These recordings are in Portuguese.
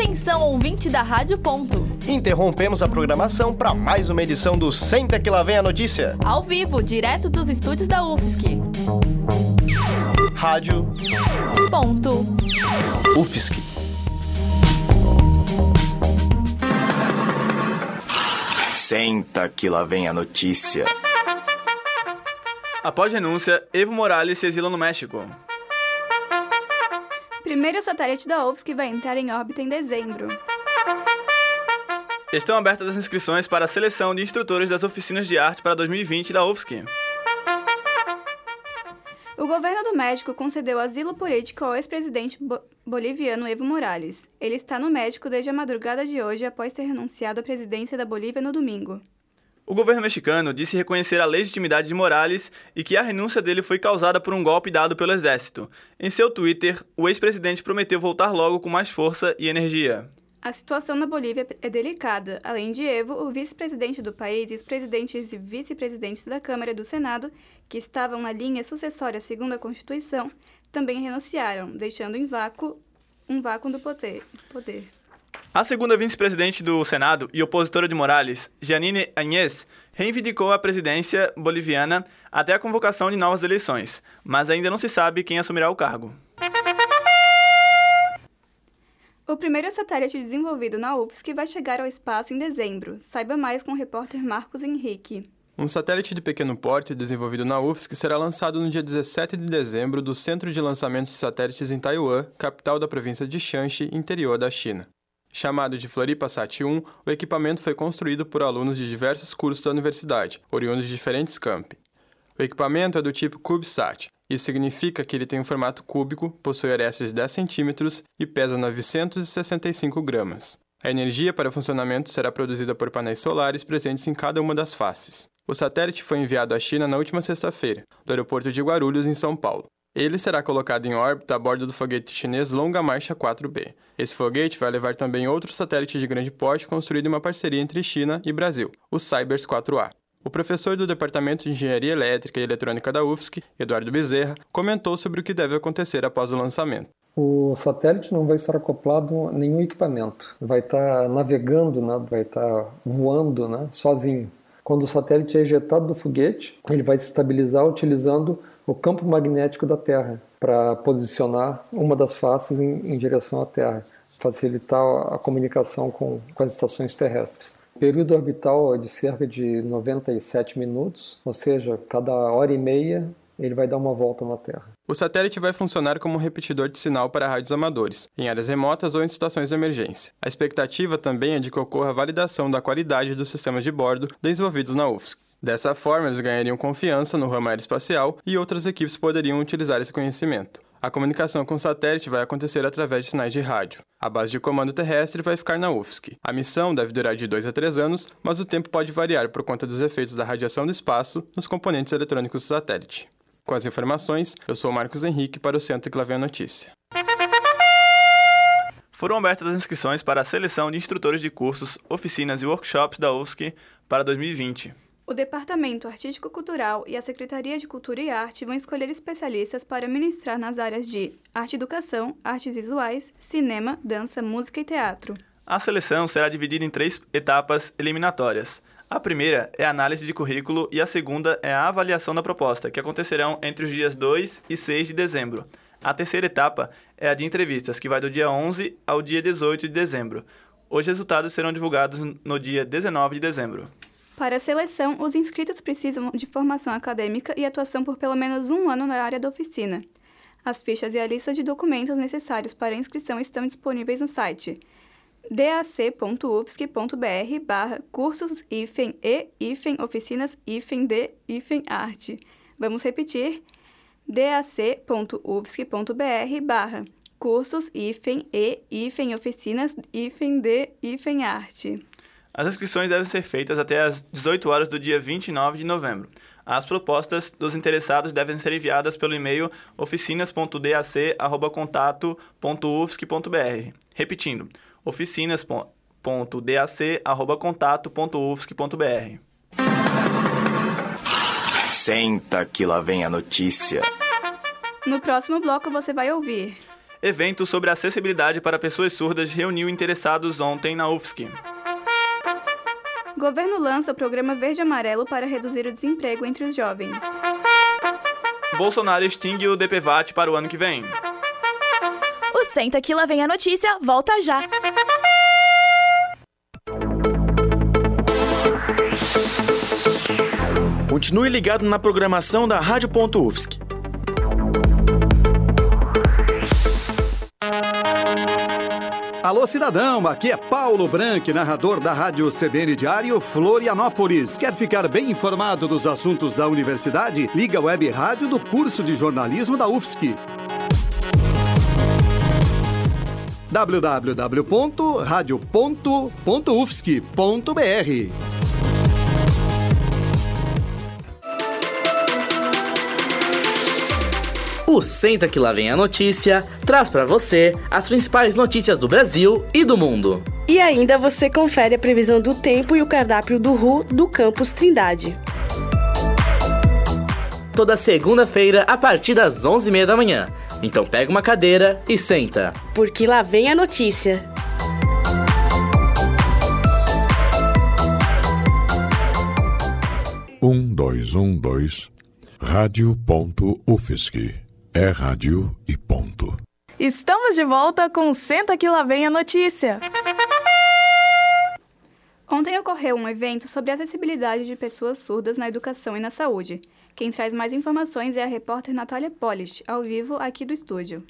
Atenção, ouvinte da Rádio Ponto. Interrompemos a programação para mais uma edição do Senta que lá vem a notícia. Ao vivo, direto dos estúdios da UFSC. Rádio Ponto. UFSC. Senta que lá vem a notícia. Após renúncia, Evo Morales se exila no México. Primeiro satélite da UFSC vai entrar em órbita em dezembro. Estão abertas as inscrições para a seleção de instrutores das oficinas de arte para 2020 da UFSC. O governo do México concedeu asilo político ao ex-presidente bo boliviano Evo Morales. Ele está no México desde a madrugada de hoje após ter renunciado à presidência da Bolívia no domingo. O governo mexicano disse reconhecer a legitimidade de Morales e que a renúncia dele foi causada por um golpe dado pelo exército. Em seu Twitter, o ex-presidente prometeu voltar logo com mais força e energia. A situação na Bolívia é delicada. Além de Evo, o vice-presidente do país e os presidentes e vice-presidentes da Câmara e do Senado, que estavam na linha sucessória segundo a Constituição, também renunciaram, deixando em vácuo um vácuo do poder. poder. A segunda vice-presidente do Senado e opositora de Morales, Janine Añez, reivindicou a presidência boliviana até a convocação de novas eleições, mas ainda não se sabe quem assumirá o cargo. O primeiro satélite desenvolvido na UFSC vai chegar ao espaço em dezembro. Saiba mais com o repórter Marcos Henrique. Um satélite de pequeno porte desenvolvido na UFSC será lançado no dia 17 de dezembro do Centro de Lançamento de Satélites em Taiwan, capital da província de Shanxi, interior da China. Chamado de Floripa Sat 1, o equipamento foi construído por alunos de diversos cursos da universidade, oriundos de diferentes campi. O equipamento é do tipo CubeSat. Isso significa que ele tem um formato cúbico, possui arestas de 10 centímetros e pesa 965 gramas. A energia para o funcionamento será produzida por painéis solares presentes em cada uma das faces. O satélite foi enviado à China na última sexta-feira, do aeroporto de Guarulhos, em São Paulo. Ele será colocado em órbita a bordo do foguete chinês Longa Marcha 4B. Esse foguete vai levar também outro satélite de grande porte construído em uma parceria entre China e Brasil, o Cybers 4A. O professor do Departamento de Engenharia Elétrica e Eletrônica da UFSC, Eduardo Bezerra, comentou sobre o que deve acontecer após o lançamento. O satélite não vai estar acoplado a nenhum equipamento, vai estar navegando, né? vai estar voando né? sozinho. Quando o satélite é ejetado do foguete, ele vai se estabilizar utilizando o campo magnético da Terra para posicionar uma das faces em, em, direção à Terra, facilitar a comunicação com, com as estações terrestres. Período orbital é de cerca de 97 minutos, ou seja, cada hora e meia ele vai dar uma volta na Terra. O satélite vai funcionar como um repetidor de sinal para rádios amadores, em áreas remotas ou em situações de emergência. A expectativa também é de que ocorra a validação da qualidade dos sistemas de bordo desenvolvidos na UFSC. Dessa forma, eles ganhariam confiança no ramo aeroespacial e outras equipes poderiam utilizar esse conhecimento. A comunicação com o satélite vai acontecer através de sinais de rádio. A base de comando terrestre vai ficar na UFSC. A missão deve durar de 2 a 3 anos, mas o tempo pode variar por conta dos efeitos da radiação do espaço nos componentes eletrônicos do satélite. Com as informações, eu sou Marcos Henrique para o Centro a notícia. Foram abertas as inscrições para a seleção de instrutores de cursos, oficinas e workshops da UFSC para 2020. O Departamento Artístico-Cultural e a Secretaria de Cultura e Arte vão escolher especialistas para ministrar nas áreas de arte educação, artes visuais, cinema, dança, música e teatro. A seleção será dividida em três etapas eliminatórias. A primeira é a análise de currículo e a segunda é a avaliação da proposta, que acontecerão entre os dias 2 e 6 de dezembro. A terceira etapa é a de entrevistas, que vai do dia 11 ao dia 18 de dezembro. Os resultados serão divulgados no dia 19 de dezembro. Para a seleção, os inscritos precisam de formação acadêmica e atuação por pelo menos um ano na área da oficina. As fichas e a lista de documentos necessários para a inscrição estão disponíveis no site dac.ufsc.br barra cursos hífen e hífen oficinas hífen de hífen arte. Vamos repetir dac.ufsc.br barra cursos hífen e hífen oficinas hífen de hífen arte. As inscrições devem ser feitas até às 18 horas do dia 29 de novembro. As propostas dos interessados devem ser enviadas pelo e-mail oficinas.dac@contato.ufsc.br. Repetindo, oficinas.dac@contato.ufsc.br. Senta que lá vem a notícia. No próximo bloco você vai ouvir Evento sobre acessibilidade para pessoas surdas reuniu interessados ontem na UFSC. Governo lança o programa Verde Amarelo para reduzir o desemprego entre os jovens. Bolsonaro extingue o DPVAT para o ano que vem. O Senta que lá vem a notícia, volta já. Continue ligado na programação da Rádio.UFSC. Alô, cidadão, aqui é Paulo Branco, narrador da Rádio CBN Diário Florianópolis. Quer ficar bem informado dos assuntos da universidade? Liga a web rádio do curso de jornalismo da UFSC. www.radio.ufsc.br O Senta que lá vem a notícia traz para você as principais notícias do Brasil e do mundo. E ainda você confere a previsão do tempo e o cardápio do RU do campus Trindade. Toda segunda-feira a partir das 11h30 da manhã. Então pega uma cadeira e senta. Porque lá vem a notícia. Um dois um dois rádio.ufsc é rádio e ponto. Estamos de volta com Senta que lá vem a notícia. Ontem ocorreu um evento sobre a acessibilidade de pessoas surdas na educação e na saúde. Quem traz mais informações é a repórter Natália Polish, ao vivo aqui do estúdio.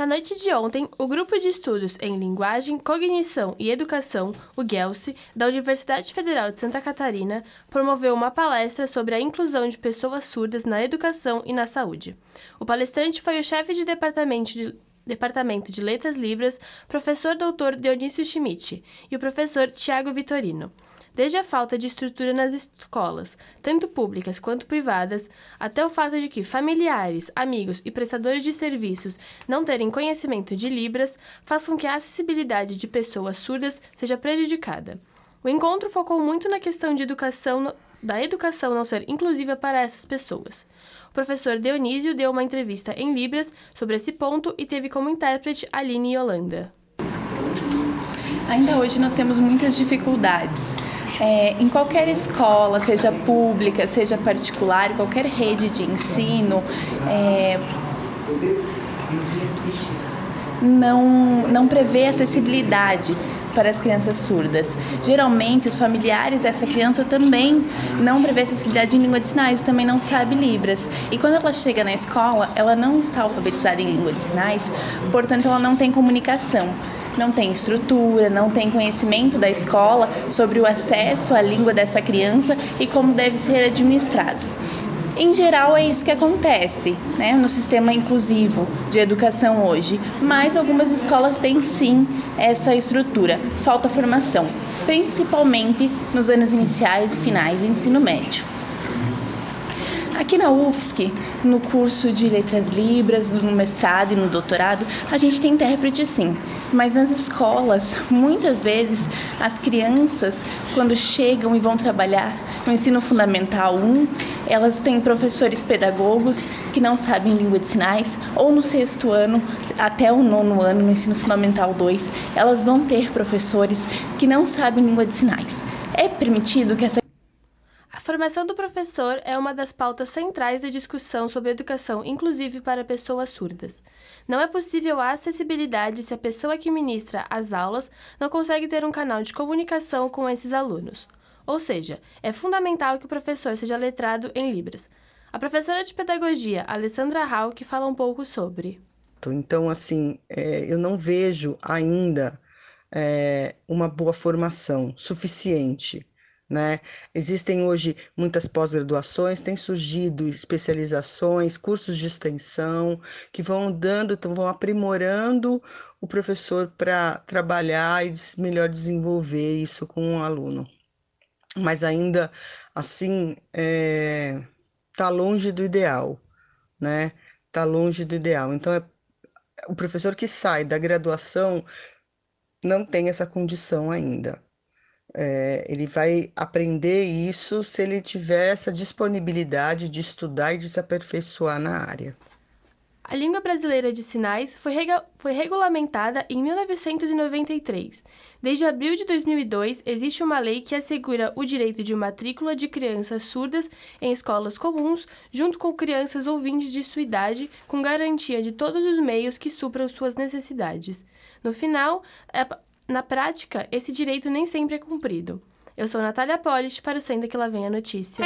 Na noite de ontem, o Grupo de Estudos em Linguagem, Cognição e Educação, o GELSE, da Universidade Federal de Santa Catarina, promoveu uma palestra sobre a inclusão de pessoas surdas na educação e na saúde. O palestrante foi o chefe de departamento de Departamento de Letras Libras, professor doutor Dionísio Schmidt, e o professor Tiago Vitorino. Desde a falta de estrutura nas escolas, tanto públicas quanto privadas, até o fato de que familiares, amigos e prestadores de serviços não terem conhecimento de Libras, faz com que a acessibilidade de pessoas surdas seja prejudicada. O encontro focou muito na questão de educação, da educação não ser inclusiva para essas pessoas. O professor Dionísio deu uma entrevista em Libras sobre esse ponto e teve como intérprete Aline Yolanda. Ainda hoje nós temos muitas dificuldades é, em qualquer escola, seja pública, seja particular, qualquer rede de ensino, é, não, não prevê acessibilidade para as crianças surdas. Geralmente, os familiares dessa criança também não prevê acessibilidade em língua de sinais, também não sabe Libras. E quando ela chega na escola, ela não está alfabetizada em língua de sinais, portanto, ela não tem comunicação não tem estrutura, não tem conhecimento da escola sobre o acesso à língua dessa criança e como deve ser administrado. Em geral, é isso que acontece né, no sistema inclusivo de educação hoje, mas algumas escolas têm sim essa estrutura. Falta formação, principalmente nos anos iniciais e finais do ensino médio. Aqui na UFSC, no curso de Letras Libras, no mestrado e no doutorado, a gente tem intérprete sim, mas nas escolas, muitas vezes, as crianças, quando chegam e vão trabalhar no ensino fundamental 1, elas têm professores pedagogos que não sabem língua de sinais, ou no sexto ano até o nono ano, no ensino fundamental 2, elas vão ter professores que não sabem língua de sinais. É permitido que essa formação do professor é uma das pautas centrais da discussão sobre educação inclusive para pessoas surdas. Não é possível a acessibilidade se a pessoa que ministra as aulas não consegue ter um canal de comunicação com esses alunos. Ou seja, é fundamental que o professor seja letrado em Libras. A professora de pedagogia, Alessandra Hall, fala um pouco sobre. Então, assim, é, eu não vejo ainda é, uma boa formação suficiente né? Existem hoje muitas pós-graduações, têm surgido especializações, cursos de extensão que vão dando, vão aprimorando o professor para trabalhar e melhor desenvolver isso com o aluno. Mas ainda assim, está é, tá longe do ideal, né? Está longe do ideal. Então, é, o professor que sai da graduação não tem essa condição ainda. É, ele vai aprender isso se ele tiver essa disponibilidade de estudar e de se aperfeiçoar na área. A língua brasileira de sinais foi, rega- foi regulamentada em 1993. Desde abril de 2002, existe uma lei que assegura o direito de matrícula de crianças surdas em escolas comuns, junto com crianças ouvintes de sua idade, com garantia de todos os meios que supram suas necessidades. No final, é na prática, esse direito nem sempre é cumprido. Eu sou Natália Polis, para o Senta que lá vem a notícia.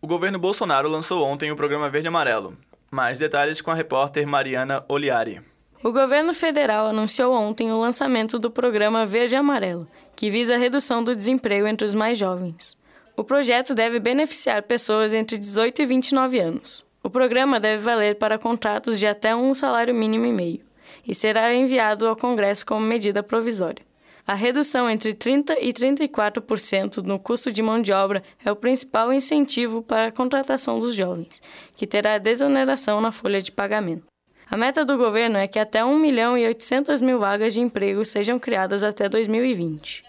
O governo Bolsonaro lançou ontem o programa Verde e Amarelo. Mais detalhes com a repórter Mariana Oliari. O governo federal anunciou ontem o lançamento do programa Verde e Amarelo, que visa a redução do desemprego entre os mais jovens. O projeto deve beneficiar pessoas entre 18 e 29 anos. O programa deve valer para contratos de até um salário mínimo e meio e será enviado ao Congresso como medida provisória. A redução entre 30% e 34% no custo de mão de obra é o principal incentivo para a contratação dos jovens, que terá desoneração na folha de pagamento. A meta do governo é que até 1 milhão e 800 mil vagas de emprego sejam criadas até 2020.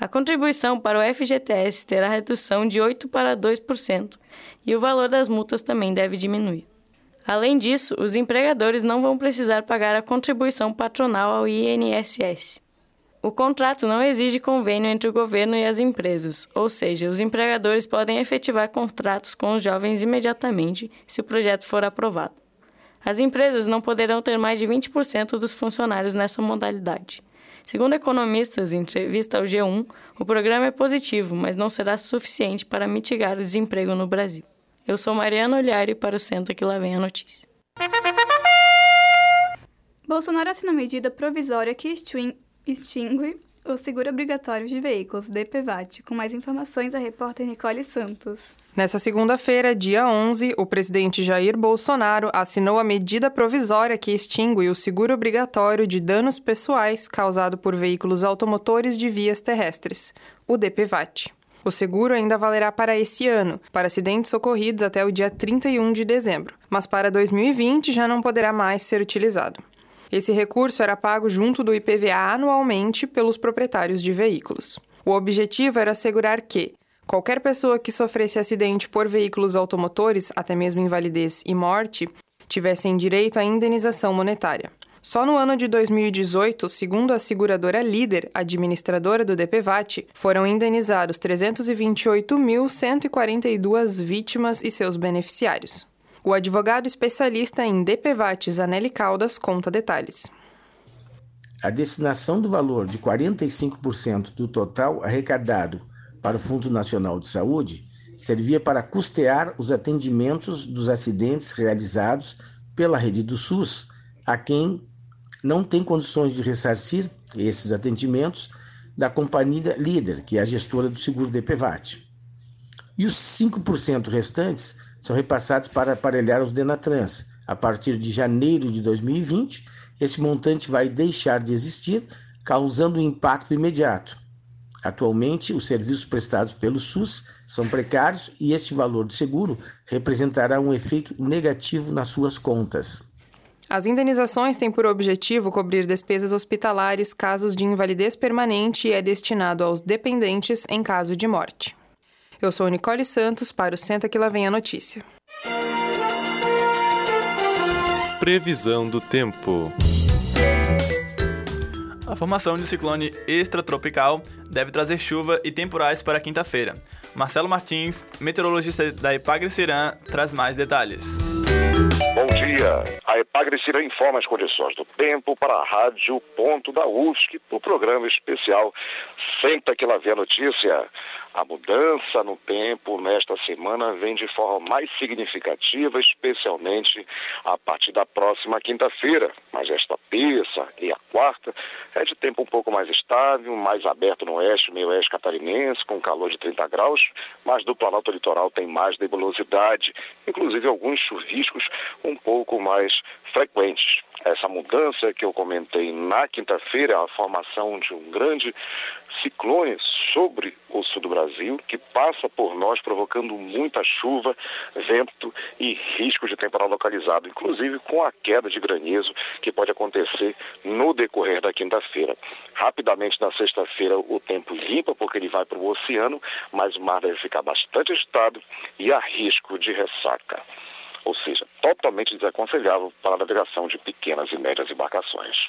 A contribuição para o FGTS terá redução de 8% para 2% e o valor das multas também deve diminuir. Além disso, os empregadores não vão precisar pagar a contribuição patronal ao INSS. O contrato não exige convênio entre o governo e as empresas, ou seja, os empregadores podem efetivar contratos com os jovens imediatamente se o projeto for aprovado. As empresas não poderão ter mais de 20% dos funcionários nessa modalidade. Segundo economistas em entrevista ao G1, o programa é positivo, mas não será suficiente para mitigar o desemprego no Brasil. Eu sou Mariana Olhari para o Senta que lá vem a notícia. Bolsonaro assina medida provisória que extin- extingue o seguro obrigatório de veículos, DPVAT. Com mais informações, a repórter Nicole Santos. Nessa segunda-feira, dia 11, o presidente Jair Bolsonaro assinou a medida provisória que extingue o seguro obrigatório de danos pessoais causado por veículos automotores de vias terrestres, o DPVAT. O seguro ainda valerá para esse ano, para acidentes ocorridos até o dia 31 de dezembro, mas para 2020 já não poderá mais ser utilizado. Esse recurso era pago junto do IPVA anualmente pelos proprietários de veículos. O objetivo era assegurar que qualquer pessoa que sofresse acidente por veículos automotores, até mesmo invalidez e morte, tivessem direito à indenização monetária. Só no ano de 2018, segundo a seguradora líder, administradora do DPVAT, foram indenizados 328.142 vítimas e seus beneficiários. O advogado especialista em DPVAT, Zanelli Caldas, conta detalhes. A destinação do valor de 45% do total arrecadado para o Fundo Nacional de Saúde servia para custear os atendimentos dos acidentes realizados pela rede do SUS a quem não tem condições de ressarcir esses atendimentos da companhia líder, que é a gestora do seguro DPVAT. E os 5% restantes são repassados para aparelhar os Denatrans. A partir de janeiro de 2020, esse montante vai deixar de existir, causando um impacto imediato. Atualmente, os serviços prestados pelo SUS são precários e este valor de seguro representará um efeito negativo nas suas contas. As indenizações têm por objetivo cobrir despesas hospitalares, casos de invalidez permanente e é destinado aos dependentes em caso de morte. Eu sou Nicole Santos para o Senta que lá vem a notícia. Previsão do tempo. A formação de um ciclone extratropical deve trazer chuva e temporais para quinta-feira. Marcelo Martins, meteorologista da Epagre Cirã, traz mais detalhes. Bom dia. A Epagre informa as condições do tempo para a Rádio Ponto da UFSC, no programa especial Senta que lá vem a notícia. A mudança no tempo nesta semana vem de forma mais significativa, especialmente a partir da próxima quinta-feira. Mas esta terça e a quarta é de tempo um pouco mais estável, mais aberto no oeste, meio oeste catarinense, com calor de 30 graus, mas do Planalto Litoral tem mais nebulosidade, inclusive alguns chuviscos um pouco mais frequentes. Essa mudança que eu comentei na quinta-feira, a formação de um grande ciclone sobre o sul do Brasil, que passa por nós provocando muita chuva, vento e risco de temporal localizado, inclusive com a queda de granizo que pode acontecer no decorrer da quinta-feira. Rapidamente na sexta-feira o tempo limpa porque ele vai para o oceano, mas o mar deve ficar bastante agitado e há risco de ressaca. Ou seja, totalmente desaconselhável para a navegação de pequenas e médias embarcações.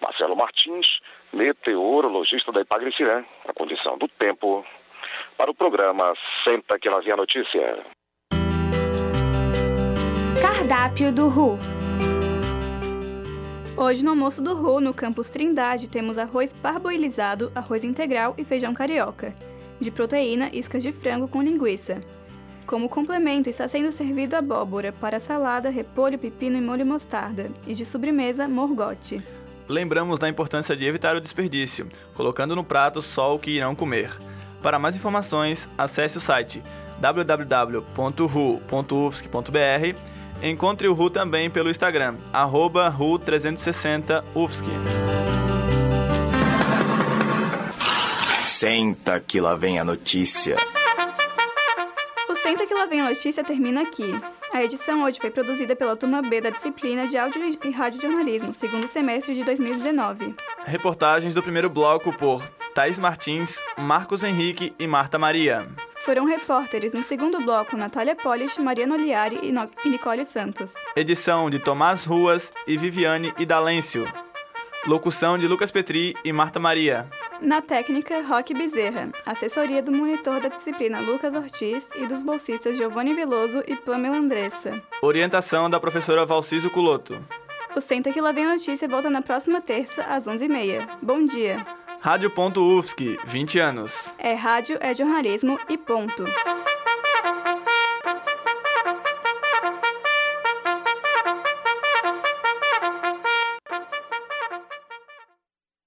Marcelo Martins, meteorologista da Ipagricirã, a condição do tempo, para o programa Senta que lá vem a notícia. Cardápio do RU Hoje no almoço do RU, no campus Trindade, temos arroz parboilizado, arroz integral e feijão carioca. De proteína, iscas de frango com linguiça. Como complemento, está sendo servido abóbora para salada, repolho, pepino e molho mostarda. E de sobremesa, morgote. Lembramos da importância de evitar o desperdício, colocando no prato só o que irão comer. Para mais informações, acesse o site www.ru.ufsc.br Encontre o RU também pelo Instagram, arroba RU360UFSC. Senta que lá vem a notícia. O Senta que lá vem a notícia termina aqui. A edição hoje foi produzida pela turma B da disciplina de Áudio e Radiojornalismo, segundo semestre de 2019. Reportagens do primeiro bloco por Thais Martins, Marcos Henrique e Marta Maria. Foram repórteres no segundo bloco Natália Polish, Mariana Oliari e Nicole Santos. Edição de Tomás Ruas e Viviane Idalêncio. Locução de Lucas Petri e Marta Maria. Na técnica, Roque Bezerra. Assessoria do monitor da disciplina Lucas Ortiz e dos bolsistas Giovanni Veloso e Pamela Andressa. Orientação da professora Valciso Culoto. O Senta que lá vem a notícia volta na próxima terça, às 11h30. Bom dia! Rádio.UFSC, 20 anos. É rádio, é jornalismo e ponto.